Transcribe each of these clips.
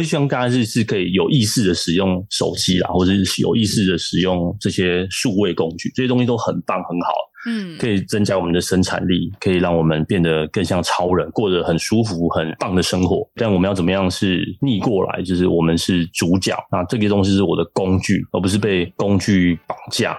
我希望大家是是可以有意识的使用手机啦，或者是有意识的使用这些数位工具，这些东西都很棒很好，嗯，可以增加我们的生产力，可以让我们变得更像超人，过得很舒服、很棒的生活。但我们要怎么样是逆过来，就是我们是主角，那这个东西是我的工具，而不是被工具绑架。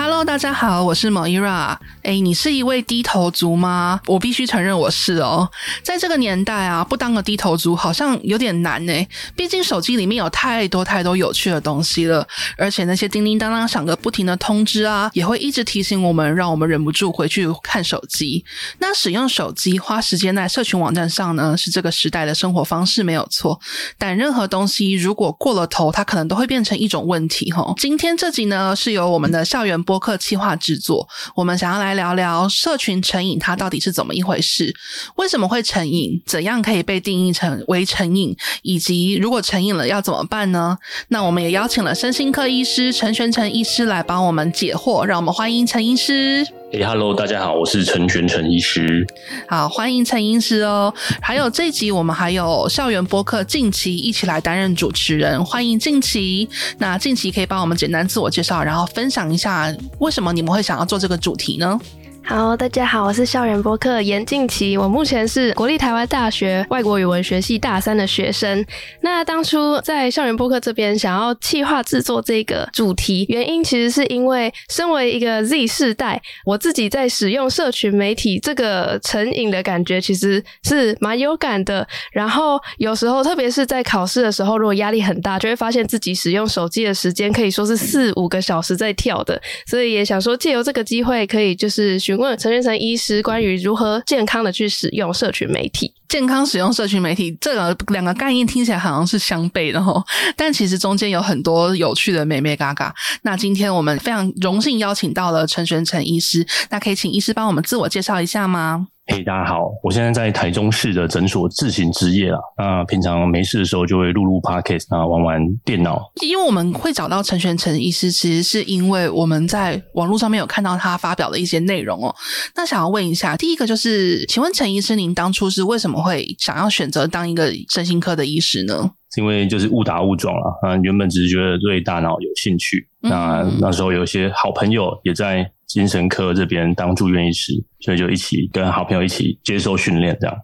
Hello，大家好，我是 Moira。哎，你是一位低头族吗？我必须承认我是哦。在这个年代啊，不当个低头族好像有点难呢。毕竟手机里面有太多太多有趣的东西了，而且那些叮叮当当响个不停的通知啊，也会一直提醒我们，让我们忍不住回去看手机。那使用手机花时间在社群网站上呢，是这个时代的生活方式没有错。但任何东西如果过了头，它可能都会变成一种问题哈。今天这集呢，是由我们的校园播客企划制作，我们想要来聊聊社群成瘾，它到底是怎么一回事？为什么会成瘾？怎样可以被定义成为成瘾？以及如果成瘾了要怎么办呢？那我们也邀请了身心科医师陈玄成医师来帮我们解惑，让我们欢迎陈医师。哎哈喽大家好，我是陈全陈医师。好，欢迎陈医师哦。还有这集我们还有校园播客近期一起来担任主持人，欢迎近期。那近期可以帮我们简单自我介绍，然后分享一下为什么你们会想要做这个主题呢？好，大家好，我是校园播客严静琪，我目前是国立台湾大学外国语文学系大三的学生。那当初在校园播客这边想要企划制作这个主题，原因其实是因为身为一个 Z 世代，我自己在使用社群媒体这个成瘾的感觉其实是蛮有感的。然后有时候，特别是在考试的时候，如果压力很大，就会发现自己使用手机的时间可以说是四五个小时在跳的。所以也想说借由这个机会，可以就是询。问陈玄成医师关于如何健康的去使用社群媒体，健康使用社群媒体这个两个概念听起来好像是相悖的哦，但其实中间有很多有趣的眉眉角角。那今天我们非常荣幸邀请到了陈玄成医师，那可以请医师帮我们自我介绍一下吗？嘿，大家好，我现在在台中市的诊所自行执业了。那平常没事的时候就会录录 podcast 啊，玩玩电脑。因为我们会找到陈璇丞医师，其实是因为我们在网络上面有看到他发表的一些内容哦。那想要问一下，第一个就是，请问陈医师，您当初是为什么会想要选择当一个身心科的医师呢？是因为就是误打误撞了啊，原本只是觉得对大脑有兴趣。嗯、那那时候有一些好朋友也在。精神科这边当住院医师，所以就一起跟好朋友一起接受训练，这样。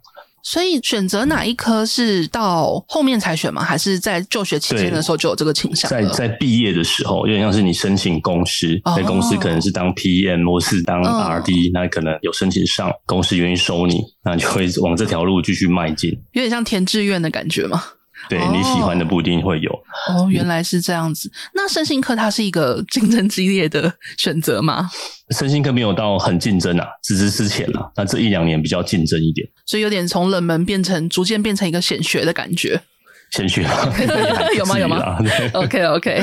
所以选择哪一科是到后面才选吗？还是在就学期间的时候就有这个倾向？在在毕业的时候，有点像是你申请公司，那、哦、公司可能是当 PM 或是当 RD，、嗯、那可能有申请上，公司愿意收你，那你就会往这条路继续迈进。有点像填志愿的感觉吗？对，你喜欢的不一定会有哦，原来是这样子。那身心科它是一个竞争激烈的选择吗？身心科没有到很竞争啊，只是之前啊，那这一两年比较竞争一点，所以有点从冷门变成逐渐变成一个显学的感觉。先去 有吗？有吗？OK OK，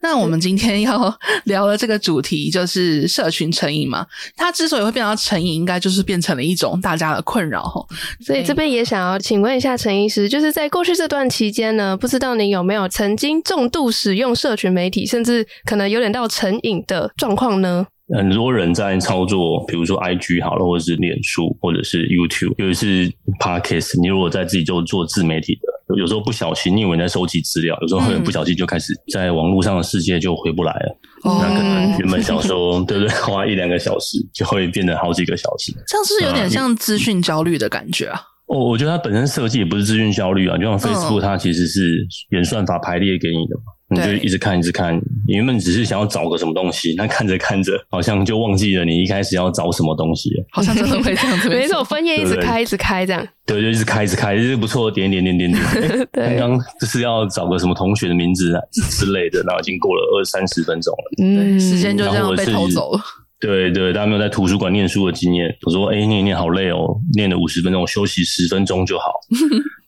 那我们今天要聊的这个主题就是社群成瘾嘛。它之所以会变成成瘾，应该就是变成了一种大家的困扰。所以这边也想要请问一下陈医师，就是在过去这段期间呢，不知道你有没有曾经重度使用社群媒体，甚至可能有点到成瘾的状况呢？很多人在操作，比如说 IG 好了，或者是脸书，或者是 YouTube，尤其是 Podcast。你如果在自己就做自媒体的，有时候不小心，你以为你在收集资料，有时候很不小心就开始在网络上的世界就回不来了。嗯、那可能原本想说，对不对？花一两个小时，就会变成好几个小时。这样是不是有点像资讯焦虑的感觉啊？哦，我觉得它本身设计也不是资讯焦虑啊，就像 Facebook，它其实是演算法排列给你的嘛。你就一直看，一直看。你原本只是想要找个什么东西，那看着看着，好像就忘记了你一开始要找什么东西了。好像真的会这样子，没错，分页一直开，一直开这样。对，就一直开，一直开，就是不错，点点点点点。刚刚就是要找个什么同学的名字啊之类的，然后已经过了二三十分钟了。嗯，时间就这样被偷走了。对对，大家没有在图书馆念书的经验。我说，哎，念念好累哦，念了五十分钟，休息十分钟就好。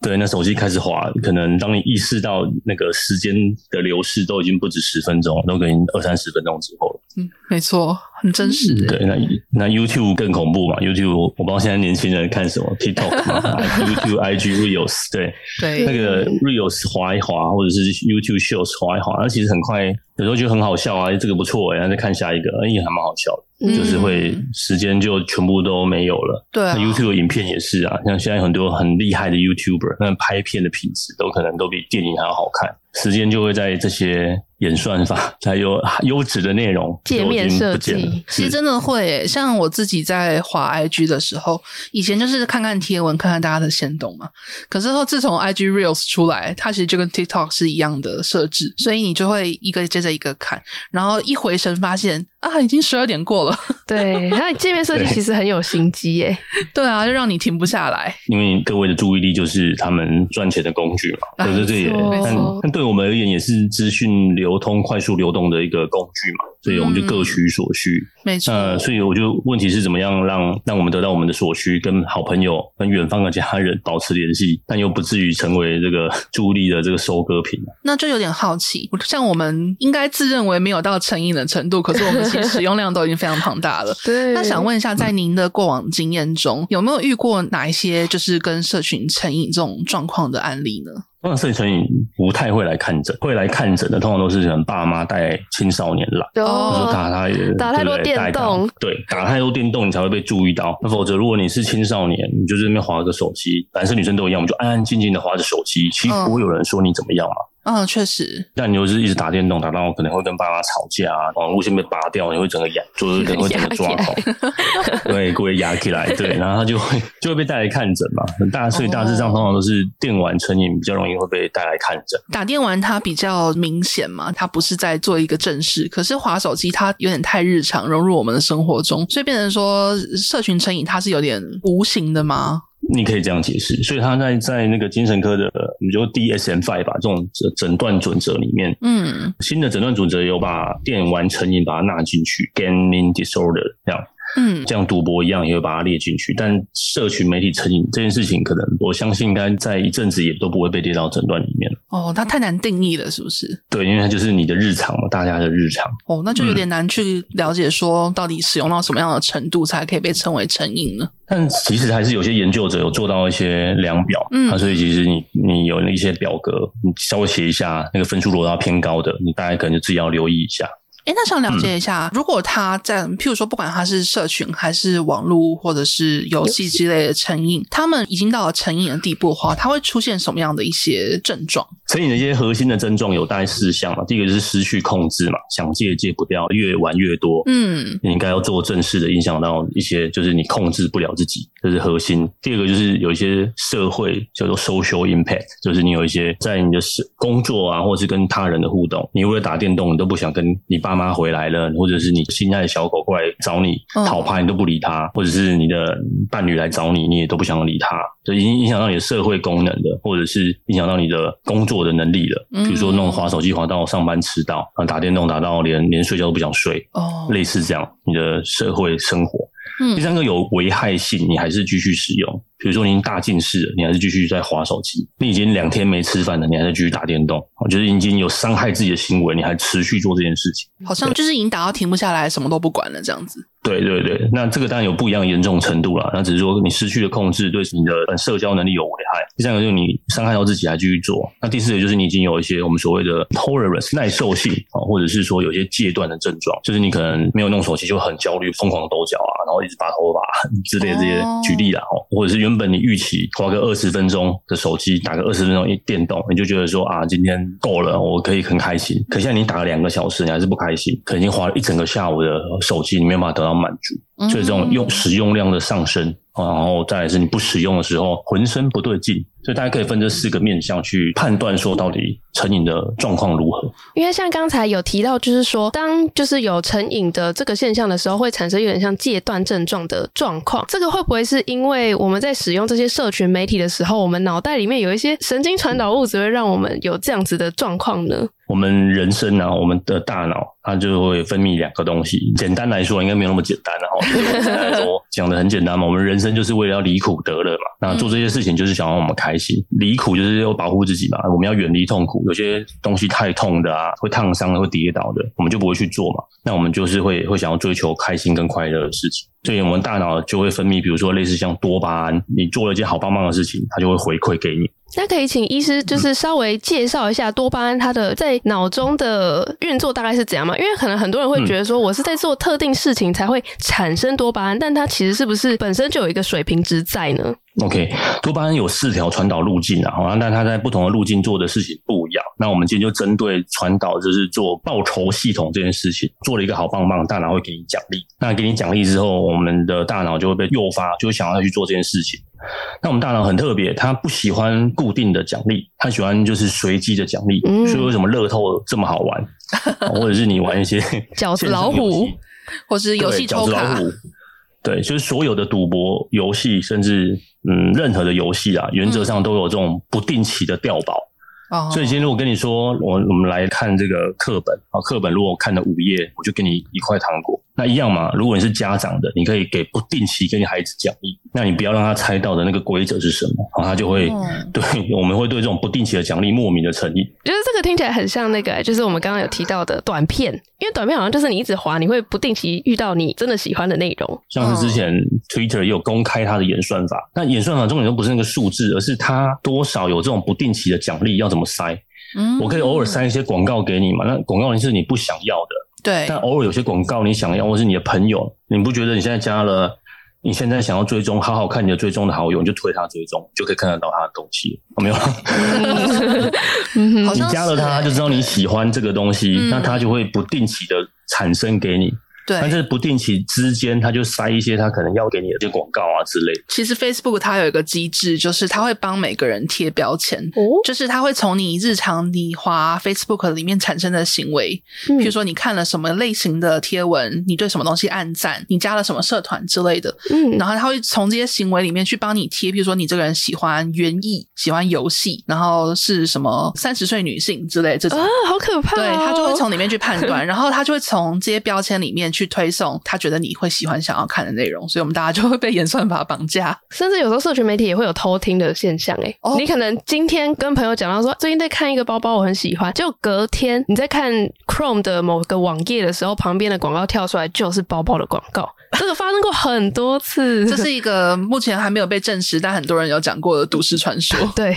对，那手机开始滑，可能当你意识到那个时间的流逝都已经不止十分钟，都可能二三十分钟之后了。嗯，没错，很真实。对，那那 YouTube 更恐怖嘛？YouTube 我不知道现在年轻人看什么 TikTok 嘛，YouTube、IG Reels，对对，那个 Reels 滑一滑，或者是 YouTube Shorts 滑一滑，那其实很快，有时候觉得很好笑啊，这个不错哎，然后再看下一个，哎，也还蛮好笑的。就是会时间就全部都没有了。对啊，YouTube 影片也是啊，像现在很多很厉害的 YouTuber，那拍片的品质都可能都比电影还要好看。时间就会在这些演算法 才有优质的内容界面设计，其实真的会。像我自己在滑 IG 的时候，以前就是看看贴文，看看大家的行动嘛。可是后自从 IG Reels 出来，它其实就跟 TikTok 是一样的设置，所以你就会一个接着一个看，然后一回神发现啊，已经十二点过了。对，那界面设计其实很有心机耶。对啊，就让你停不下来。因为各位的注意力就是他们赚钱的工具嘛，对对对，但对我们而言也是资讯流通快速流动的一个工具嘛，所以我们就各取所需。嗯、没错。呃，所以我就问题是怎么样让让我们得到我们的所需，跟好朋友、跟远方的家人保持联系，但又不至于成为这个注意力的这个收割品。那就有点好奇，像我们应该自认为没有到成瘾的程度，可是我们其实使用量都已经非常庞大了。对。那想问一下，在您的过往经验中，有没有遇过哪一些就是跟社群成瘾这种状况的案例呢？通常社群成瘾不太会来看诊，会来看诊的通常都是可能爸妈带青少年来，哦、就是打他打太多电动，对，打太多电动你才会被注意到。那否则如果你是青少年，你就在那边划个手机，男生女生都一样，我们就安安静静的划着手机，其实不会有人说你怎么样嘛。嗯嗯，确实。但你又是一直打电动，打到可能会跟爸妈吵架啊，网路线被拔掉，你会整个哑，就是可能会整个抓狂，对，故意压起来，对，然后他就会就会被带来看诊嘛。大所以大致上通常都是电玩成瘾比较容易会被带来看诊。打电玩它比较明显嘛，它不是在做一个正事，可是滑手机它有点太日常，融入我们的生活中，所以变成说社群成瘾它是有点无形的吗？你可以这样解释，所以他在在那个精神科的，就 DSM-5 吧，这种诊断准则里面，嗯，新的诊断准则有把电玩成瘾把它纳进去，Gaming Disorder 这样。嗯，像赌博一样也会把它列进去，但社群媒体成瘾这件事情，可能我相信应该在一阵子也都不会被列到诊断里面。哦，它太难定义了，是不是？对，因为它就是你的日常嘛，大家的日常。哦，那就有点难去了解说到底使用到什么样的程度才可以被称为成瘾呢？但其实还是有些研究者有做到一些量表，嗯，啊，所以其实你你有那些表格，你稍微写一下，那个分数如果要偏高的，你大概可能就自己要留意一下。哎，那想了解一下，嗯、如果他在，譬如说，不管他是社群还是网络或者是游戏之类的成瘾，他们已经到了成瘾的地步的话，他会出现什么样的一些症状？成瘾的一些核心的症状有大概四项嘛。第一个就是失去控制嘛，想戒戒不掉，越玩越多。嗯，你应该要做正事的，影响到一些，就是你控制不了自己，这是核心。第二个就是有一些社会叫做 social impact，就是你有一些在你的工作啊，或是跟他人的互动，你为了打电动，你都不想跟你爸。爸妈回来了，或者是你心爱的小狗过来找你讨拍，你都不理他；或者是你的伴侣来找你，你也都不想理他。就已经影响到你的社会功能的，或者是影响到你的工作的能力了。比如说，那种滑手机滑到上班迟到，啊，打电动打到连连睡觉都不想睡，哦，类似这样，你的社会生活。第三个有危害性，你还是继续使用。比如说你已经大近视了，你还是继续在划手机；你已经两天没吃饭了，你还在继续打电动。我觉得已经有伤害自己的行为，你还持续做这件事情，好像就是已经打到停不下来，什么都不管了这样子。对对对，那这个当然有不一样的严重程度了。那只是说你失去了控制，对你的社交能力有危害。第三个就是你伤害到自己还继续做。那第四个就是你已经有一些我们所谓的 tolerance 耐受性啊，或者是说有些戒断的症状，就是你可能没有弄手机就很焦虑，疯狂抖脚啊，然后一直拔头发之类的这些举例啦。哦，或者是原本你预期花个二十分钟的手机，打个二十分钟一电动，你就觉得说啊，今天够了，我可以很开心。可现在你打了两个小时，你还是不开心，可能已经花了一整个下午的手机，你没有办法得到满足。所以这种用使用量的上升，然后再来是你不使用的时候，浑身不对劲。所以大家可以分这四个面向去判断，说到底成瘾的状况如何。因为像刚才有提到，就是说当就是有成瘾的这个现象的时候，会产生有点像戒断症状的状况。这个会不会是因为我们在使用这些社群媒体的时候，我们脑袋里面有一些神经传导物质，会让我们有这样子的状况呢？我们人生呢、啊，我们的大脑它就会分泌两个东西。简单来说，应该没有那么简单的哈。简单来说，讲的很简单嘛。我们人生就是为了要离苦得乐嘛。那做这些事情就是想让我们开心。离苦就是要保护自己嘛。我们要远离痛苦。有些东西太痛的啊，会烫伤的，会跌倒的，我们就不会去做嘛。那我们就是会会想要追求开心跟快乐的事情。所以我们大脑就会分泌，比如说类似像多巴胺，你做了一件好棒棒的事情，它就会回馈给你。那可以请医师就是稍微介绍一下多巴胺它的在脑中的运作大概是怎样吗？因为可能很多人会觉得说，我是在做特定事情才会产生多巴胺，但它其实是不是本身就有一个水平值在呢？OK，多巴胺有四条传导路径啊，好，但它在不同的路径做的事情不一样。那我们今天就针对传导，就是做报酬系统这件事情，做了一个好棒棒，大脑会给你奖励。那给你奖励之后，我们的大脑就会被诱发，就会想要去做这件事情。那我们大脑很特别，它不喜欢固定的奖励，它喜欢就是随机的奖励。嗯，所以为什么乐透这么好玩，或者是你玩一些角子老虎，或是游戏抽卡，对，就是所有的赌博游戏，甚至嗯任何的游戏啊，原则上都有这种不定期的掉保。哦，所以今天如果跟你说，我我们来看这个课本啊，课本如果看了五页，我就给你一块糖果。那一样嘛，如果你是家长的，你可以给不定期给你孩子奖励，那你不要让他猜到的那个规则是什么，然后他就会、嗯、对，我们会对这种不定期的奖励莫名的诚意。觉得这个听起来很像那个，就是我们刚刚有提到的短片，因为短片好像就是你一直滑，你会不定期遇到你真的喜欢的内容。像是之前 Twitter 也有公开它的演算法，那演算法重点都不是那个数字，而是它多少有这种不定期的奖励要怎么塞。嗯，我可以偶尔塞一些广告给你嘛，那广告你是你不想要的。对，但偶尔有些广告你想要，或是你的朋友，你不觉得你现在加了，你现在想要追踪，好好看你的追踪的好友，你就推他追踪，就可以看得到他的东西，有没有？你加了他，他就知道你喜欢这个东西，嗯、那他就会不定期的产生给你。对，但是不定期之间，他就塞一些他可能要给你的这些广告啊之类的。其实 Facebook 它有一个机制，就是它会帮每个人贴标签，哦，就是它会从你日常你滑 Facebook 里面产生的行为，嗯，比如说你看了什么类型的贴文，你对什么东西按赞，你加了什么社团之类的，嗯，然后它会从这些行为里面去帮你贴，比如说你这个人喜欢园艺，喜欢游戏，然后是什么三十岁女性之类这种。啊，好可怕哦，对，它就会从里面去判断，然后它就会从这些标签里面去。去推送他觉得你会喜欢、想要看的内容，所以我们大家就会被演算法绑架，甚至有时候社群媒体也会有偷听的现象。哎，你可能今天跟朋友讲到说最近在看一个包包，我很喜欢，就隔天你在看 Chrome 的某个网页的时候，旁边的广告跳出来就是包包的广告。这个发生过很多次，这是一个目前还没有被证实，但很多人有讲过的都市传说。对，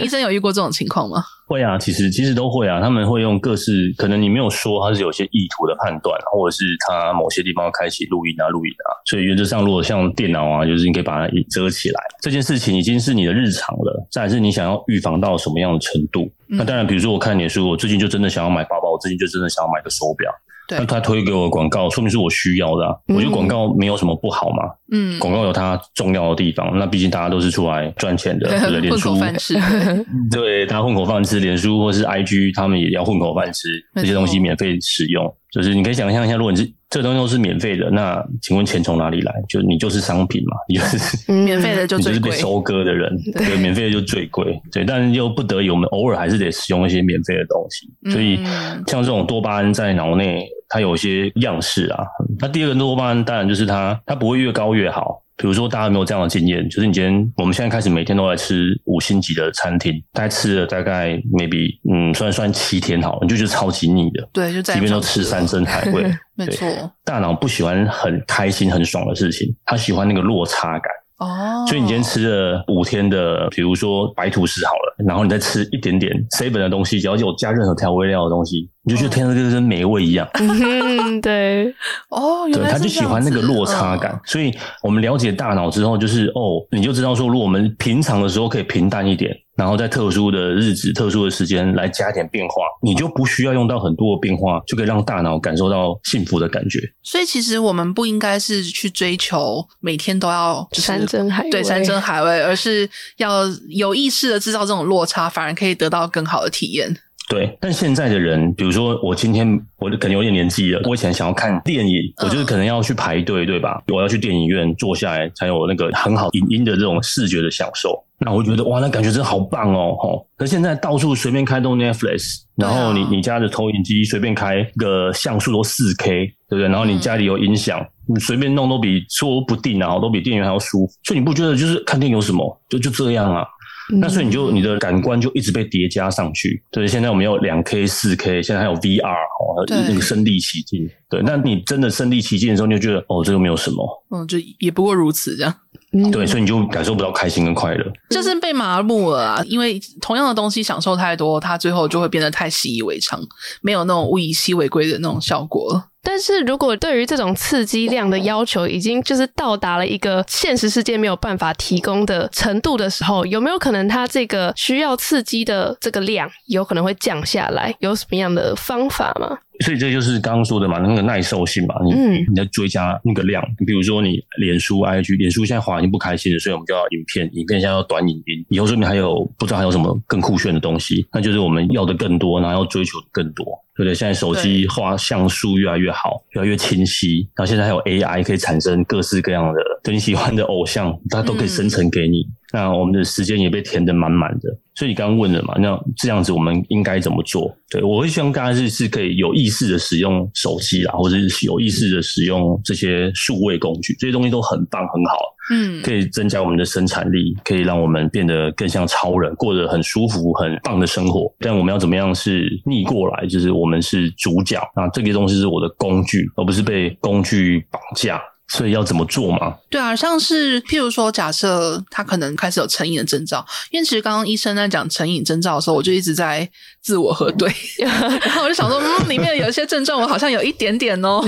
医生有遇过这种情况吗？会啊，其实其实都会啊。他们会用各式，可能你没有说他是有些意图的判断，或者是他某些地方要开启录音啊、录影啊。所以原则上，如果像电脑啊，就是你可以把它遮起来。这件事情已经是你的日常了，再来是你想要预防到什么样的程度？嗯、那当然，比如说我看你的书，我最近就真的想要买包包，我最近就真的想要买个手表。那他推给我广告，说明是我需要的啊。嗯、我觉得广告没有什么不好嘛。嗯，广告有它重要的地方。那毕竟大家都是出来赚钱的，对，对，脸书，混口饭吃。对，大家混口饭吃，脸书或是 IG，他们也要混口饭吃。这些东西免费使用，就是你可以想象一下，如果你是这东西都是免费的，那请问钱从哪里来？就你就是商品嘛，你就是免费的就最贵，你就是被收割的人。对，免费的就最贵。对，但是又不得已，我们偶尔还是得使用一些免费的东西。所以，像这种多巴胺在脑内。它有一些样式啊，那第二个多巴胺当然就是它，它不会越高越好。比如说，大家有没有这样的经验？就是你今天，我们现在开始每天都来吃五星级的餐厅，大概吃了大概 maybe 嗯，算算七天好了，你就觉得超级腻的。对，就在即便都吃山珍海味，没错。大脑不喜欢很开心、很爽的事情，他喜欢那个落差感。哦，所以你今天吃了五天的，比如说白吐司好了，然后你再吃一点点 seven 的东西，只要有加任何调味料的东西，你就觉得天哪，这个跟美味一样。嗯，对，哦，对，他就喜欢那个落差感。哦、所以我们了解大脑之后，就是哦，你就知道说，如果我们平常的时候可以平淡一点。然后在特殊的日子、特殊的时间来加点变化，你就不需要用到很多的变化，就可以让大脑感受到幸福的感觉。所以其实我们不应该是去追求每天都要山珍海味，对，山珍海味，而是要有意识的制造这种落差，反而可以得到更好的体验。对，但现在的人，比如说我今天我可能有点年纪了，我以前想要看电影，我就是可能要去排队，对吧？我要去电影院坐下来才有那个很好影音的这种视觉的享受。那我觉得哇，那感觉真的好棒哦，吼！可现在到处随便开动 Netflix，然后你你家的投影机随便开个像素都四 K，对不对？然后你家里有音响，你随便弄都比说不定啊，都比电影院还要舒服。所以你不觉得就是看电影有什么？就就这样啊。那所以你就你的感官就一直被叠加上去。对，现在我们有两 K、四 K，现在还有 VR 哦，那个身临其境。对，那你真的身临其境的时候，你就觉得哦，这个没有什么，嗯，就也不过如此这样。对，所以你就感受不到开心跟快乐，就是被麻木了啊。因为同样的东西享受太多，它最后就会变得太习以为常，没有那种物以稀为贵的那种效果了。但是如果对于这种刺激量的要求已经就是到达了一个现实世界没有办法提供的程度的时候，有没有可能它这个需要刺激的这个量有可能会降下来？有什么样的方法吗？所以这就是刚刚说的嘛，那个耐受性嘛，你、嗯、你在追加那个量，比如说你脸书、IG，脸书现在滑已经不开心了，所以我们就要影片，影片现在要短影音，以后说明还有不知道还有什么更酷炫的东西，那就是我们要的更多，然后要追求的更多。对不对？现在手机画像素越来越好，越来越清晰。然后现在还有 AI 可以产生各式各样的，对你喜欢的偶像，它都可以生成给你。嗯、那我们的时间也被填得满满的。所以你刚刚问了嘛？那这样子我们应该怎么做？对，我会希望大家是是可以有意识的使用手机啦，或者是有意识的使用这些数位工具，这些东西都很棒很好。嗯，可以增加我们的生产力，可以让我们变得更像超人，过得很舒服、很棒的生活。但我们要怎么样是逆过来？就是我们是主角，那这个东西是我的工具，而不是被工具绑架。所以要怎么做嘛？对啊，像是譬如说，假设他可能开始有成瘾的征兆，因为其实刚刚医生在讲成瘾征兆的时候，我就一直在自我核对，然后我就想说，嗯，里面有一些症状，我好像有一点点哦。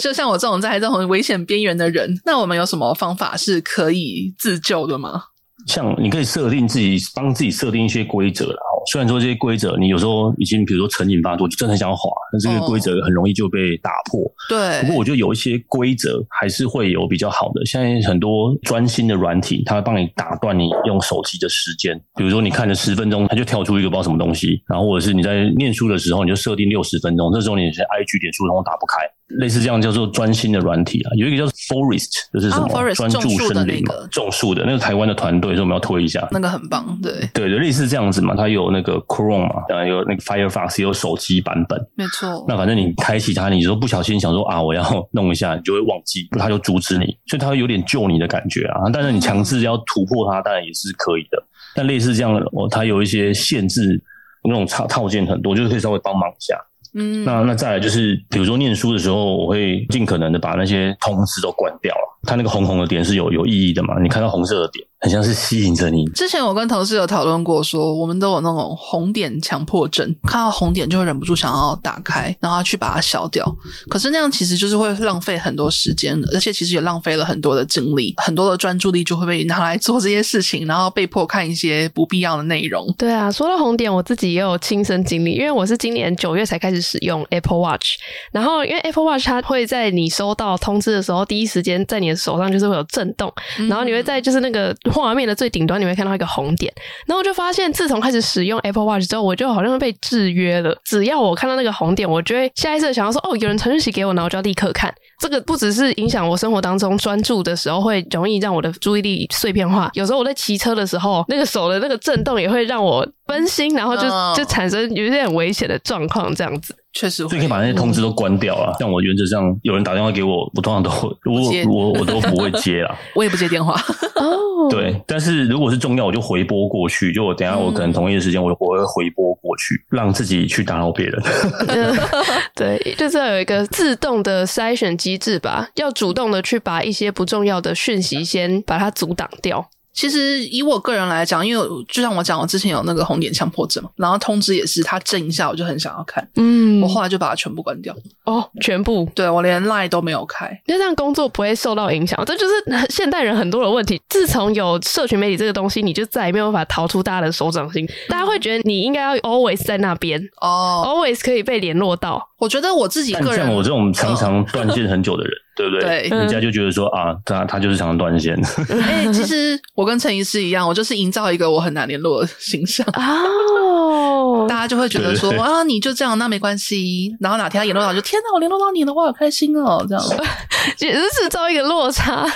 就 像我这种在这种危险边缘的人，那我们有什么方法是可以自救的吗？像你可以设定自己，帮自己设定一些规则啦。虽然说这些规则，你有时候已经比如说成瘾发作，就真的很想要滑，但这个规则很容易就被打破。对。不过我觉得有一些规则还是会有比较好的。现在很多专心的软体，它会帮你打断你用手机的时间。比如说你看了十分钟，它就跳出一个不知道什么东西。然后或者是你在念书的时候，你就设定六十分钟，这时候你是 IG 点书通通打不开。类似这样叫做专心的软体啊，有一个叫 Forest，就是什么专注森林嘛，种树的那个台湾的团队，所以我们要推一下，那个很棒，对对对，类似这样子嘛，它有那个 Chrome 嘛，然后有那个 Firefox，也有手机版本，没错。那反正你开启它，你说不小心想说啊，我要弄一下，你就会忘记，它就阻止你，所以它会有点救你的感觉啊。但是你强制要突破它，当然也是可以的。但类似这样的哦，它有一些限制，那种套套件很多，就是可以稍微帮忙一下。嗯，那那再来就是，比如说念书的时候，我会尽可能的把那些通知都关掉了。它那个红红的点是有有意义的嘛？你看到红色的点，很像是吸引着你。之前我跟同事有讨论过说，说我们都有那种红点强迫症，看到红点就会忍不住想要打开，然后去把它消掉。可是那样其实就是会浪费很多时间，而且其实也浪费了很多的精力，很多的专注力就会被拿来做这些事情，然后被迫看一些不必要的内容。对啊，说到红点，我自己也有亲身经历，因为我是今年九月才开始使用 Apple Watch，然后因为 Apple Watch 它会在你收到通知的时候，第一时间在你的手上就是会有震动，然后你会在就是那个画面的最顶端，你会看到一个红点。然后我就发现，自从开始使用 Apple Watch 之后，我就好像被制约了。只要我看到那个红点，我就会下意识想要说：“哦，有人传讯息给我，然后我就要立刻看。”这个不只是影响我生活当中专注的时候，会容易让我的注意力碎片化。有时候我在骑车的时候，那个手的那个震动也会让我分心，然后就就产生有一点危险的状况，这样子。确实，所以可以把那些通知都关掉了。像我原则上，有人打电话给我，我通常都我我我都不会接啦。我也不接电话。哦，对，但是如果是重要，我就回拨过去。就我等下，我可能同一个时间，我我会回拨过去，让自己去打扰别人。对，就是要有一个自动的筛选机制吧，要主动的去把一些不重要的讯息先把它阻挡掉。其实以我个人来讲，因为就像我讲，我之前有那个红点强迫症，然后通知也是，他震一下我就很想要看，嗯，我后来就把它全部关掉。哦，全部，对，我连 Line 都没有开，因为这样工作不会受到影响。这就是现代人很多的问题。自从有社群媒体这个东西，你就再也没有办法逃出大家的手掌心。大家会觉得你应该要 always 在那边哦，always 可以被联络到。我觉得我自己个人，像我这种常常断线很久的人。哦对不对？对，人家就觉得说啊，他他就是常常断线。哎、欸，其实我跟陈医师一样，我就是营造一个我很难联络的形象哦，大家就会觉得说啊，你就这样，那没关系。然后哪天他联络到，就天哪，我联络到你了，我好开心哦，这样。也是制造一个落差，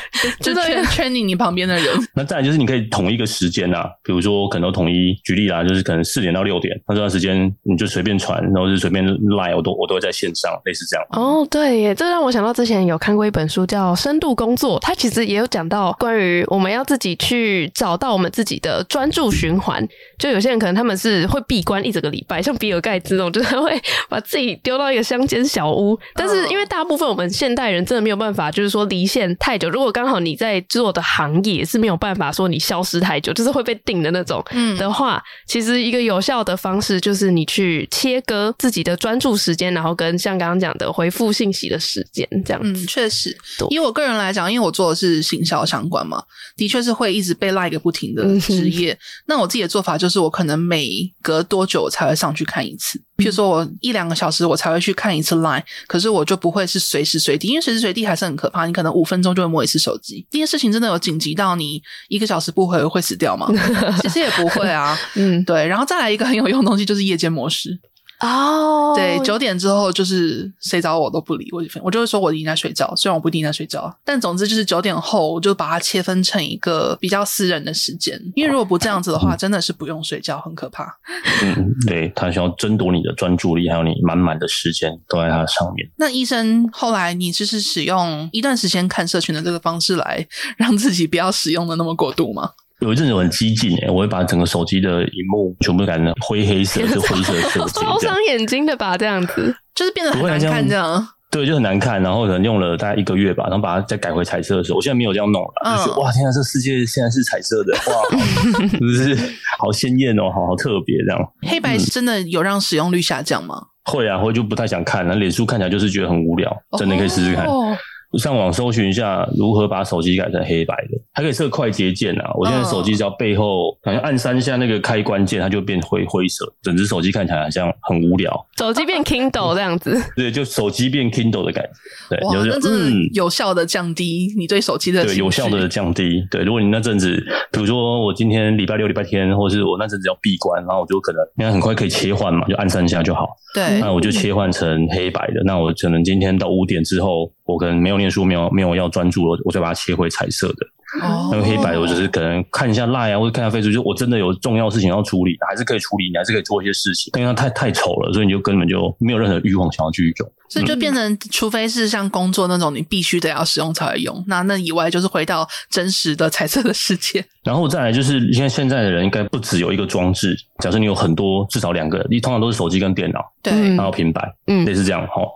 就圈圈你你旁边的人。那再来就是你可以统一个时间啊，比如说可能统一举例啦，就是可能四点到六点，那这段时间你就随便传，然后就随便赖，我都我都会在线上，类似这样。哦，对耶，这让我想到之前有看过一本书叫《深度工作》，它其实也有讲到关于我们要自己去找到我们自己的专注循环。就有些人可能他们是会闭关一整个礼拜，像比尔盖茨那种，就是他会把自己丢到一个乡间小屋。但是因为大部分我们现代人真的没有办法，就是说离线太久。如果刚好你在做的行业是没有办法说你消失太久，就是会被定的那种的话，嗯、其实一个有效的方式就是你去切割自己的专注时间，然后跟像刚刚讲的回复信息的时间这样子。嗯，确实，以我个人来讲，因为我做的是行销相关嘛，的确是会一直被赖个不停的职业。嗯、那我自己的做法就是，我可能每隔多久我才会上去看一次。譬如说，我一两个小时我才会去看一次 Line，可是我就不会是随时随地，因为随时随地还是很可怕。你可能五分钟就会摸一次手机。这件事情真的有紧急到你一个小时不回会死掉吗？其实也不会啊。嗯，对。然后再来一个很有用的东西，就是夜间模式。哦，oh, 对，九点之后就是谁找我都不理我，我就会说我已经在睡觉，虽然我不一定在睡觉，但总之就是九点后我就把它切分成一个比较私人的时间，因为如果不这样子的话，真的是不用睡觉，很可怕。嗯，对，他想要争夺你的专注力，还有你满满的时间都在他上面。那医生后来你就是使用一段时间看社群的这个方式来让自己不要使用的那么过度吗？有一阵子很激进诶，我会把整个手机的荧幕全部改成灰黑色，是灰色色系，超伤眼睛的吧？这样子就是变得很难看，这样对，就很难看。然后可能用了大概一个月吧，然后把它再改回彩色的时候，我现在没有这样弄了，嗯、哇，天啊，这世界现在是彩色的，哇，是不是好鲜艳哦，好好特别这样。黑白是真的有让使用率下降吗？嗯、会啊，会就不太想看，那脸书看起来就是觉得很无聊，真的可以试试看。哦上网搜寻一下如何把手机改成黑白的，还可以设快捷键啊！我现在手机只要背后好像按三下那个开关键，它就变灰灰色，整只手机看起来好像很无聊。手机变 Kindle 这样子，对，就手机变 Kindle 的感觉。对，哇就是那真的有效的降低你对手机的、嗯、对有效的降低。对，如果你那阵子，比如说我今天礼拜六、礼拜天，或是我那阵子要闭关，然后我就可能应该很快可以切换嘛，就按三下就好。对，那我就切换成黑白的。那我可能今天到五点之后，我可能没有念书，没有没有要专注了，我再把它切回彩色的。哦，那个黑白的，我只是可能看一下 Line 啊，或者看一下 Facebook，就我真的有重要事情要处理，还是可以处理，你还是可以做一些事情。但因为它太太丑了，所以你就根本就没有任何欲望想要继续用。所以就变成，除非是像工作那种，你必须得要使用才会用。那那以外，就是回到真实的彩色的世界。然后再来就是，因为现在的人应该不只有一个装置。假设你有很多，至少两个，你通常都是手机跟电脑，对，然后平板，嗯，类似这样齁。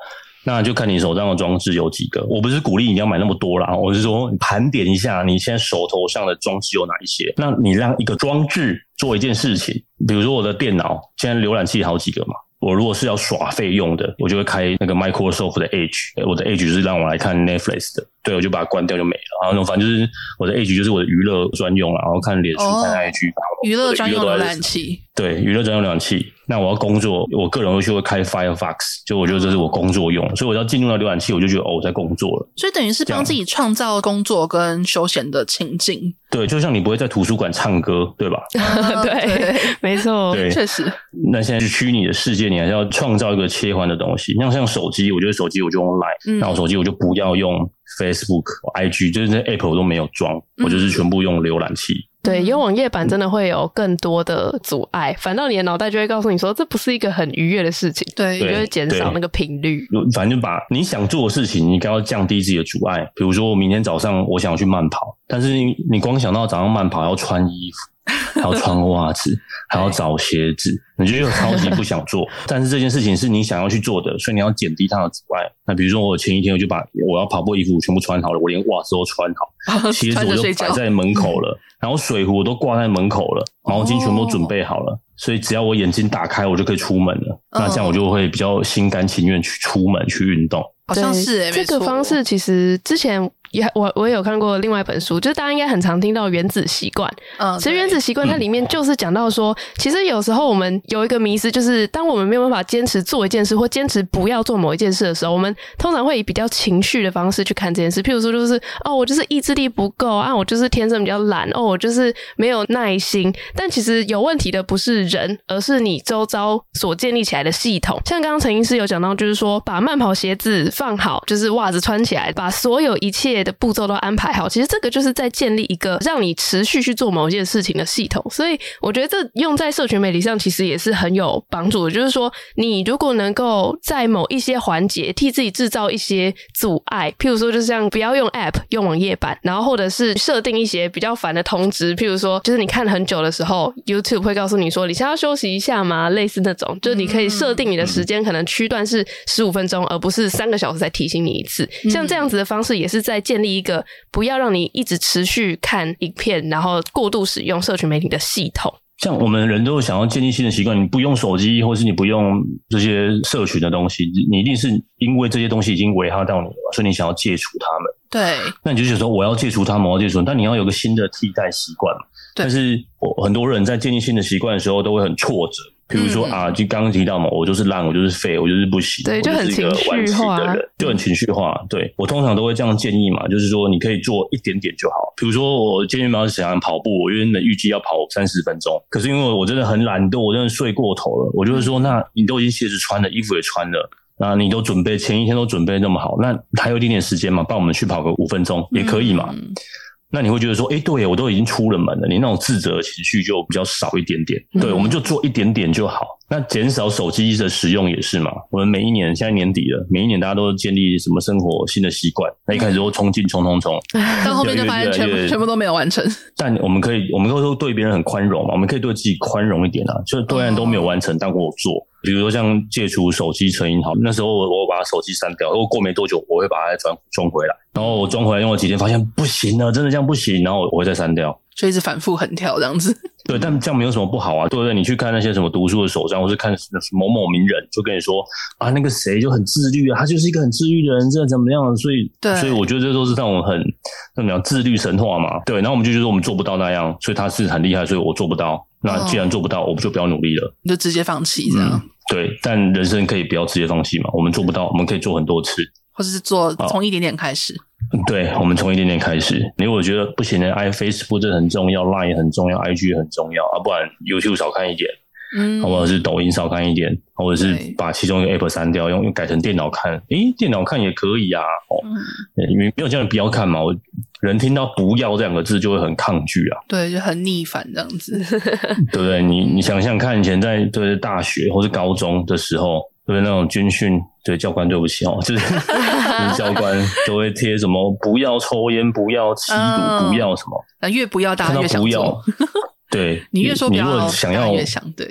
那就看你手上的装置有几个。我不是鼓励你要买那么多啦，我是说你盘点一下你现在手头上的装置有哪一些。那你让一个装置做一件事情，比如说我的电脑现在浏览器好几个嘛，我如果是要耍费用的，我就会开那个 Microsoft 的 Edge，我的 Edge 就是让我来看 Netflix 的。对，我就把它关掉就没了。然后反正就是我的 Edge 就是我的娱乐专用了，然后看脸书、哦、看 IG，娱乐专用浏览器。对，娱乐专用浏览器。那我要工作，我个人会去会开 Firefox，就我觉得这是我工作用，所以我要进入到浏览器，我就觉得哦，我在工作了。所以等于是帮自己创造工作跟休闲的情境。对，就像你不会在图书馆唱歌，对吧？对，没错，对，确实。那现在是虚拟的世界，你还是要创造一个切换的东西。像像手机，我觉得手机我就用 Line，那我手机我就不要用。Facebook、IG 就是那 App 我都没有装，嗯、我就是全部用浏览器。对，有网页版真的会有更多的阻碍，嗯、反倒你的脑袋就会告诉你说，这不是一个很愉悦的事情。对，你就会减少那个频率。反正就把你想做的事情，你该要降低自己的阻碍。比如说，我明天早上我想要去慢跑，但是你你光想到早上慢跑要穿衣服。还要穿 袜子，还要找鞋子，你就又超级不想做。但是这件事情是你想要去做的，所以你要减低它的阻碍。那比如说，我前一天我就把我要跑步衣服全部穿好了，我连袜子都穿好，鞋子我就摆在门口了，然后水壶我都挂在门口了，毛巾全部都准备好了。所以只要我眼睛打开，我就可以出门了。那这样我就会比较心甘情愿去出门去运动。好像是诶，这个方式其实之前。也我我也有看过另外一本书，就是大家应该很常听到原子习惯。嗯，其实原子习惯它里面就是讲到说，其实有时候我们有一个迷思，就是当我们没有办法坚持做一件事，或坚持不要做某一件事的时候，我们通常会以比较情绪的方式去看这件事。譬如说，就是哦，我就是意志力不够啊，我就是天生比较懒哦，我就是没有耐心。但其实有问题的不是人，而是你周遭所建立起来的系统。像刚刚陈医师有讲到，就是说把慢跑鞋子放好，就是袜子穿起来，把所有一切的步骤都安排好。其实这个就是在建立一个让你持续去做某一件事情的系统。所以我觉得这用在社群媒体上，其实也是很有帮助的。就是说，你如果能够在某一些环节替自己制造一些阻碍，譬如说，就像不要用 App，用网页版，然后或者是设定一些比较烦的通知，譬如说，就是你看很久的时候，YouTube 会告诉你说，你现在要休息一下吗？类似那种，就是你可以设定你的时间，可能区段是十五分钟，而不是三个小时才提醒你一次。像这样子的方式，也是在建立一个不要让你一直持续看影片，然后过度使用社群媒体的系统。像我们人都想要建立新的习惯，你不用手机，或是你不用这些社群的东西，你一定是因为这些东西已经危害到你了，所以你想要戒除它们。对，那你就想说我要戒除它们，我要戒除，但你要有个新的替代习惯。对，但是我很多人在建立新的习惯的时候都会很挫折。比如说啊，就刚刚提到嘛，我就是烂，我就是废，我就是不行，对，就很情绪化的人，就很情绪化。对，我通常都会这样建议嘛，就是说你可以做一点点就好。比如说我今天要想跑步，我原本预计要跑三十分钟，可是因为我真的很懒惰，我真的睡过头了，我就会说，那你都已经鞋子穿了，衣服也穿了，那你都准备前一天都准备那么好，那还有一点点时间嘛，帮我们去跑个五分钟也可以嘛。嗯那你会觉得说，哎、欸，对，我都已经出了门了，你那种自责的情绪就比较少一点点。对，我们就做一点点就好。那减少手机的使用也是嘛。我们每一年，现在年底了，每一年大家都建立什么生活新的习惯。那一开始都冲劲冲冲冲，到后面就发现全部全部都没有完成。但我们可以，我们都说对别人很宽容嘛，我们可以对自己宽容一点啊。就是对人都没有完成，但我做。比如说像戒除手机成瘾，好，那时候我我把手机删掉，然后过没多久我会把它装装回来，然后我装回来用了几天，发现不行了，真的这样不行，然后我会再删掉，就一直反复横跳这样子。对，但这样没有什么不好啊，对不对？你去看那些什么读书的手账，或是看某某名人，就跟你说啊，那个谁就很自律啊，他就是一个很自律的人，这怎么样？所以，对，所以我觉得这都是那种很怎么样自律神话嘛。对，然后我们就觉得我们做不到那样，所以他是很厉害，所以我做不到。那既然做不到，我们就不要努力了，你就直接放弃这样。嗯对，但人生可以不要直接放弃嘛。我们做不到，我们可以做很多次，或者是做从一点点开始。对，我们从一点点开始。因为我觉得不行的，I Facebook 这很重要，Line 也很重要，IG 也很重要啊，不然 YouTube 少看一点。嗯，或者是抖音少看一点，或者是把其中一个 app 删掉，用用改成电脑看。诶，电脑看也可以啊。哦，因为没有叫人不要看嘛。我人听到“不要”这两个字就会很抗拒啊。对，就很逆反这样子。对不对？你你想想看，以前在对大学或是高中的时候，对那种军训，对教官对不起哦，就是 教官都会贴什么“不要抽烟，不要吸毒，不要什么”。那越不要，大家越想做。对，你越说不要，你如果想要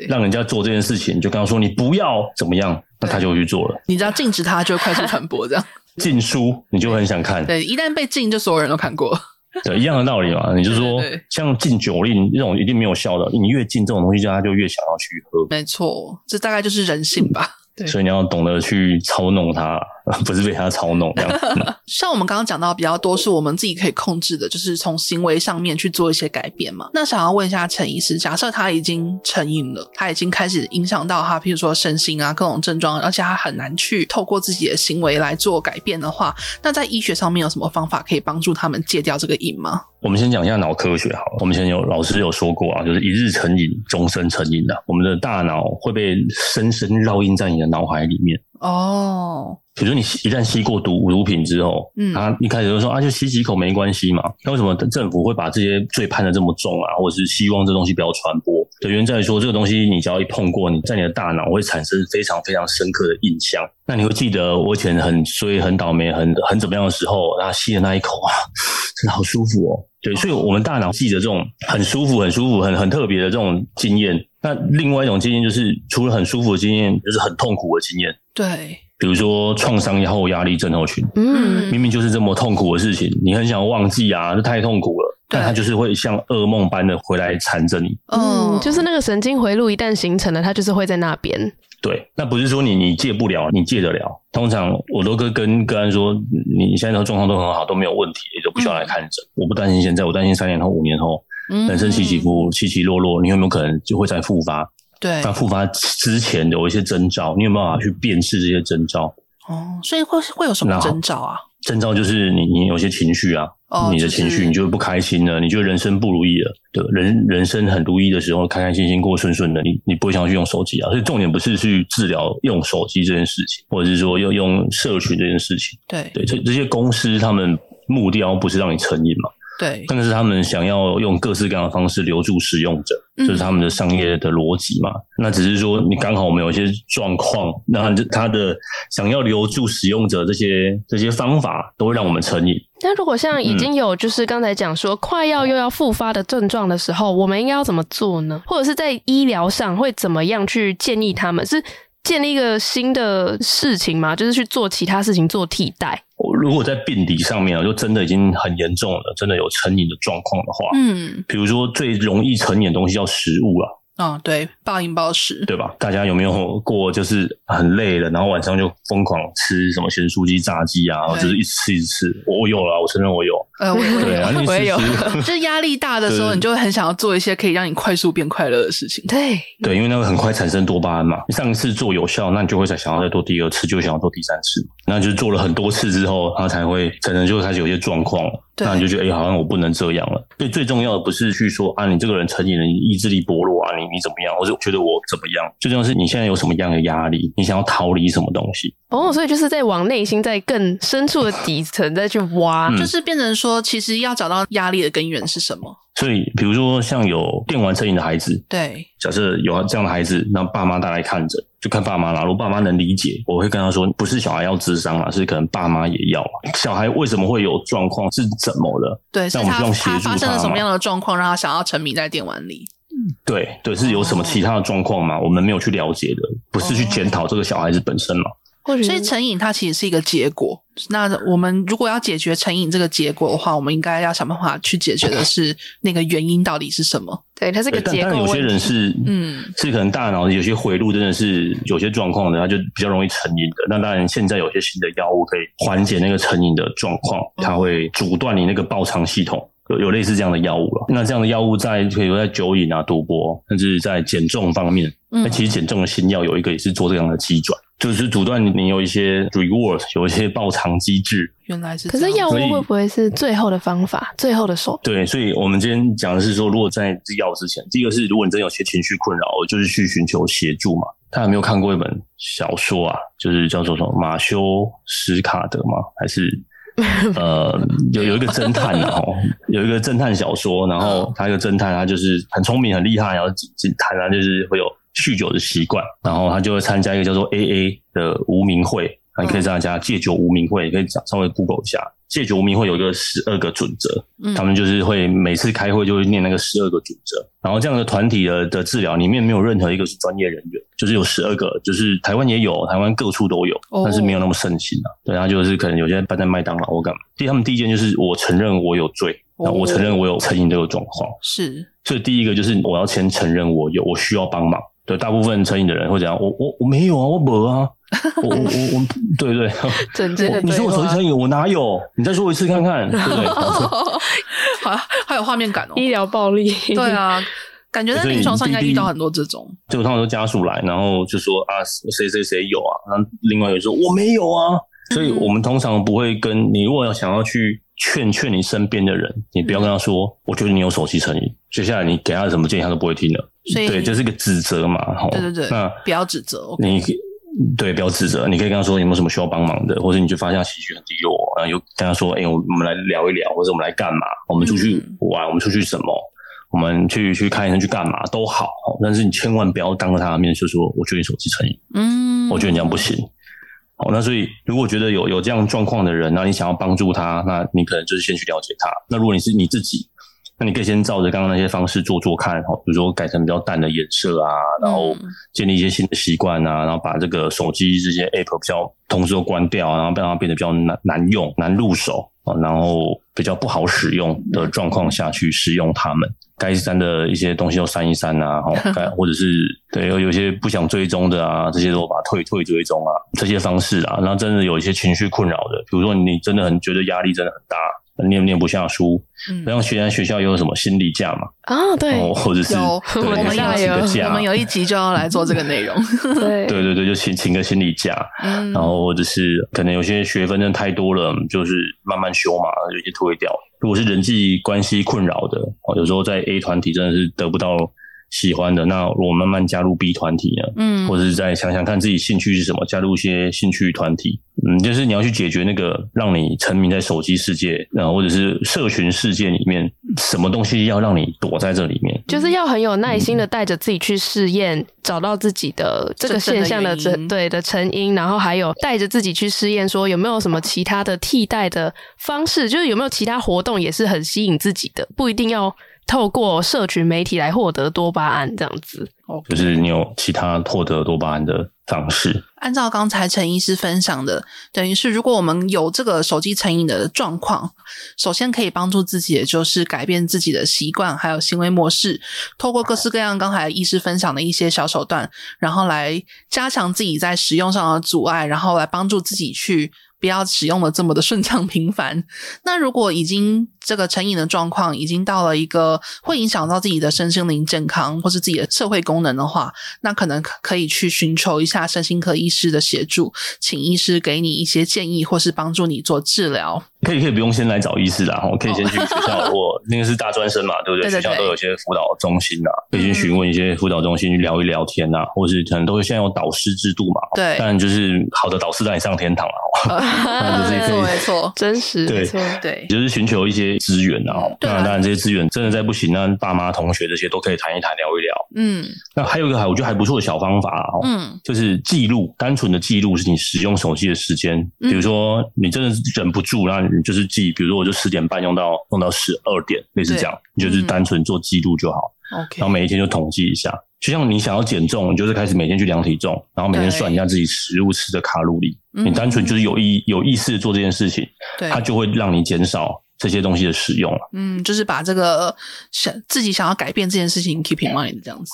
让人家做这件事情，你就跟他说你不要怎么样，那他就会去做了。你只要禁止他，就会快速传播这样。禁书你就很想看，对，一旦被禁，就所有人都看过。对，一样的道理嘛。你就说像禁酒令这种一定没有效的，你越禁这种东西，他就越想要去喝。没错，这大概就是人性吧。对，所以你要懂得去操弄它。不是被他操弄这样。像我们刚刚讲到比较多，是我们自己可以控制的，就是从行为上面去做一些改变嘛。那想要问一下陈医师，假设他已经成瘾了，他已经开始影响到他，譬如说身心啊各种症状，而且他很难去透过自己的行为来做改变的话，那在医学上面有什么方法可以帮助他们戒掉这个瘾吗？我们先讲一下脑科学好了。我们以前有老师有说过啊，就是一日成瘾，终身成瘾的。我们的大脑会被深深烙印在你的脑海里面。哦。比如说你一旦吸过毒毒品之后，嗯，他一开始就说啊，就吸几口没关系嘛。那为什么政府会把这些罪判的这么重啊？或者是希望这东西不要传播？的原因在于说，这个东西你只要一碰过，你在你的大脑会产生非常非常深刻的印象。那你会记得我以前很衰、很倒霉、很很怎么样的时候，然后吸的那一口啊，真的好舒服哦。对，所以我们大脑记得这种很舒服、很舒服、很很特别的这种经验。那另外一种经验就是，除了很舒服的经验，就是很痛苦的经验。对。比如说创伤后压力症候群，嗯，明明就是这么痛苦的事情，你很想忘记啊，这太痛苦了，但它就是会像噩梦般的回来缠着你。嗯，就是那个神经回路一旦形成了，它就是会在那边。对，那不是说你你戒不了，你戒得了。通常我都跟跟个案说，你现在的状况都很好，都没有问题，也都不需要来看诊。嗯、我不担心现在，我担心三年后、五年后，人生起起伏伏、起起落落，你有没有可能就会再复发？对，那复发之前有一些征兆，你有没有办法去辨识这些征兆？哦，所以会会有什么征兆啊？征兆就是你你有些情绪啊，哦、你的情绪你就不开心了，你觉得人生不如意了。对，人人生很如意的时候，开开心心过顺顺的，你你不会想要去用手机啊。所以重点不是去治疗用手机这件事情，或者是说用用社群这件事情。对对，这这些公司他们目标不是让你成瘾嘛？对，但是他们想要用各式各样的方式留住使用者，这、就是他们的商业的逻辑嘛。嗯、那只是说你刚好我们有一些状况，那他的想要留住使用者这些这些方法，都会让我们成瘾。那如果像已经有就是刚才讲说快要又要复发的症状的时候，我们应该要怎么做呢？或者是在医疗上会怎么样去建议他们？是建立一个新的事情吗？就是去做其他事情做替代？如果在病理上面啊，就真的已经很严重了，真的有成瘾的状况的话，嗯，比如说最容易成瘾的东西叫食物啊。啊、哦，对，暴饮暴食，对吧？大家有没有过就是很累了，然后晚上就疯狂吃什么咸酥鸡、炸鸡啊，对就是一直吃一直吃。我有了，我承认我有。呃，我也有，我也有。就是压力大的时候，你就会很想要做一些可以让你快速变快乐的事情。对，对，因为那个很快产生多巴胺嘛。上一次做有效，那你就会再想要再做第二次，就想要做第三次。那就是做了很多次之后，他才会可能就会开始有些状况。对那你就觉得，哎、欸，好像我不能这样了。所以最重要的不是去说啊，你这个人成瘾了，你意志力薄弱啊，你你怎么样？我就觉得我怎么样？最重要是你现在有什么样的压力？你想要逃离什么东西？哦，所以就是在往内心，在更深处的底层再去挖，嗯、就是变成说，其实要找到压力的根源是什么？所以，比如说像有电玩成瘾的孩子，对，假设有这样的孩子，那爸妈带来看着，就看爸妈啦。如果爸妈能理解，我会跟他说，不是小孩要智商啦，是可能爸妈也要。小孩为什么会有状况？是怎么了？对，那我们希望协助他，他发生了什么样的状况，让他想要沉迷在电玩里？对对，是有什么其他的状况吗？我们没有去了解的，不是去检讨这个小孩子本身嘛？所以成瘾它其实是一个结果。那我们如果要解决成瘾这个结果的话，我们应该要想办法去解决的是那个原因到底是什么？对，它是个结果。但有些人是，嗯，是可能大脑有些回路真的是有些状况的，他就比较容易成瘾的。那当然，现在有些新的药物可以缓解那个成瘾的状况，它会阻断你那个报偿系统。有有类似这样的药物了。那这样的药物在可以说在酒瘾啊、赌博，甚至在减重方面，那其实减重的新药有一个也是做这样的机转。就是阻断你有一些 reward，有一些报偿机制。原来是，可是药物会不会是最后的方法，最后的手段？对，所以我们今天讲的是说，如果在吃药之前，第一个是如果你真有些情绪困扰，就是去寻求协助嘛。他有没有看过一本小说啊？就是叫做什么马修史卡德吗？还是 呃，有有一个侦探然后有一个侦探小说，然后他一个侦探，他就是很聪明很厉害，然后警探啊，就是会有。酗酒的习惯，然后他就会参加一个叫做 AA 的无名会，你可以参加戒酒无名会，你可以稍微 Google 一下，戒酒无名会有一个十二个准则，嗯、他们就是会每次开会就会念那个十二个准则，然后这样的团体的的治疗里面没有任何一个是专业人员，就是有十二个，就是台湾也有，台湾各处都有，但是没有那么盛行啊。对，然后就是可能有些人办在麦当劳或干嘛。第他们第一件就是我承认我有罪，然后我承认我有成瘾这个状况，是，所以第一个就是我要先承认我有，我需要帮忙。对，大部分成瘾的人会讲，我我我没有啊，我没啊，我我我我，对对，整真的，你说我手机成瘾，我哪有？你再说一次看看，对不对？好，还有画面感哦，医疗暴力，对啊，感觉在临床上应该遇到很多这种，就他们说家属来，然后就说啊，谁谁谁有啊，然后另外一个说我没有啊，所以我们通常不会跟你，如果要想要去。劝劝你身边的人，你不要跟他说，嗯、我觉得你有手机成瘾。接下来你给他什么建议，他都不会听的。所以，对，这、就是一个指责嘛，哈。对对对。那不要指责，okay、你对不要指责，你可以跟他说，有没有什么需要帮忙的，或者你就发现情绪很低落，然后又跟他说，哎、欸，我们来聊一聊，或者我们来干嘛？我们出去玩，嗯、我们出去什么？我们去去看医生，去干嘛都好。但是你千万不要当着他的面就说，我觉得你手机成瘾。嗯，我觉得你这样不行。好，那所以如果觉得有有这样状况的人，那你想要帮助他，那你可能就是先去了解他。那如果你是你自己，那你可以先照着刚刚那些方式做做看，哈，比如说改成比较淡的颜色啊，然后建立一些新的习惯啊，然后把这个手机这些 app 比较同时都关掉，然后让它变得比较难难用、难入手啊，然后比较不好使用的状况下去使用它们。该删的一些东西都删一删啊，或者是对有有些不想追踪的啊，这些都把它退退追踪啊，这些方式啊，然后真的有一些情绪困扰的，比如说你真的很觉得压力真的很大。念念不下书，嗯，像学在学校有什么心理假嘛？啊，对，或者是有，我们有，我们有一集就要来做这个内容。对，对对对，就请请个心理假，嗯，然后或者是可能有些学分真的太多了，就是慢慢修嘛，有些退掉。如果是人际关系困扰的，哦有时候在 A 团体真的是得不到喜欢的，那我慢慢加入 B 团体呢？嗯，或者是再想想看自己兴趣是什么，加入一些兴趣团体。嗯，就是你要去解决那个让你沉迷在手机世界，然后或者是社群世界里面，什么东西要让你躲在这里面？就是要很有耐心的带着自己去试验，嗯、找到自己的这个现象的真对的成因，然后还有带着自己去试验，说有没有什么其他的替代的方式，就是有没有其他活动也是很吸引自己的，不一定要透过社群媒体来获得多巴胺这样子。就是你有其他获得多巴胺的方式。按照刚才陈医师分享的，等于是如果我们有这个手机成瘾的状况，首先可以帮助自己，也就是改变自己的习惯还有行为模式，透过各式各样刚才医师分享的一些小手段，然后来加强自己在使用上的阻碍，然后来帮助自己去。不要使用的这么的顺畅频繁。那如果已经这个成瘾的状况已经到了一个会影响到自己的身心灵健康或是自己的社会功能的话，那可能可以去寻求一下身心科医师的协助，请医师给你一些建议，或是帮助你做治疗。可以可以不用先来找医师啦，我可以先去学校。Oh. 我那个是大专生嘛，对不对？学校都有些辅导中心啊，可以去询问一些辅导中心去聊一聊天啊，或是可能都会现在有导师制度嘛。对，但就是好的导师带你上天堂啊。没错没错，真实对对，就是寻求一些资源啊。当然当然这些资源真的再不行，那爸妈同学这些都可以谈一谈聊一聊。嗯，那还有一个还我觉得还不错的小方法啊，嗯，就是记录，单纯的记录是你使用手机的时间，比如说你真的忍不住让。你就是记，比如说我就十点半用到用到十二点，类似这样，你就是单纯做记录就好。OK，然后每一天就统计一下，就像你想要减重，你就是开始每天去量体重，然后每天算一下自己食物吃的卡路里。你单纯就是有意有意识的做这件事情，对，它就会让你减少这些东西的使用。嗯，就是把这个想自己想要改变这件事情 keep in mind 这样子。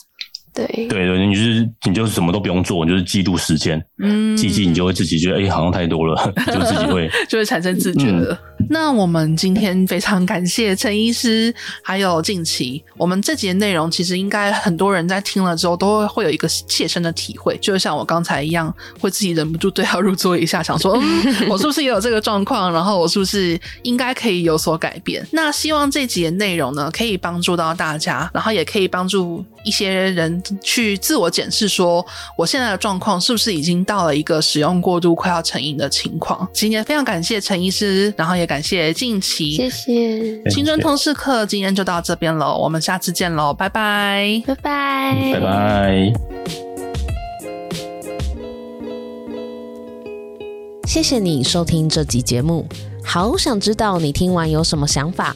对。对对，你就是你就是什么都不用做，你就是记录时间，嗯，记记你就会自己觉得哎、欸，好像太多了，就自己会。就会产生自觉了。嗯、那我们今天非常感谢陈医师，还有近期。我们这集的内容其实应该很多人在听了之后都会有一个切身的体会，就像我刚才一样，会自己忍不住对号入座一下，想说，嗯，我是不是也有这个状况？然后我是不是应该可以有所改变？那希望这集的内容呢，可以帮助到大家，然后也可以帮助一些人。去自我检视，说我现在的状况是不是已经到了一个使用过度、快要成瘾的情况？今天非常感谢陈医师，然后也感谢近期，谢谢。青春通识课今天就到这边了，我们下次见喽，拜拜，拜拜，拜拜。谢谢你收听这集节目，好想知道你听完有什么想法。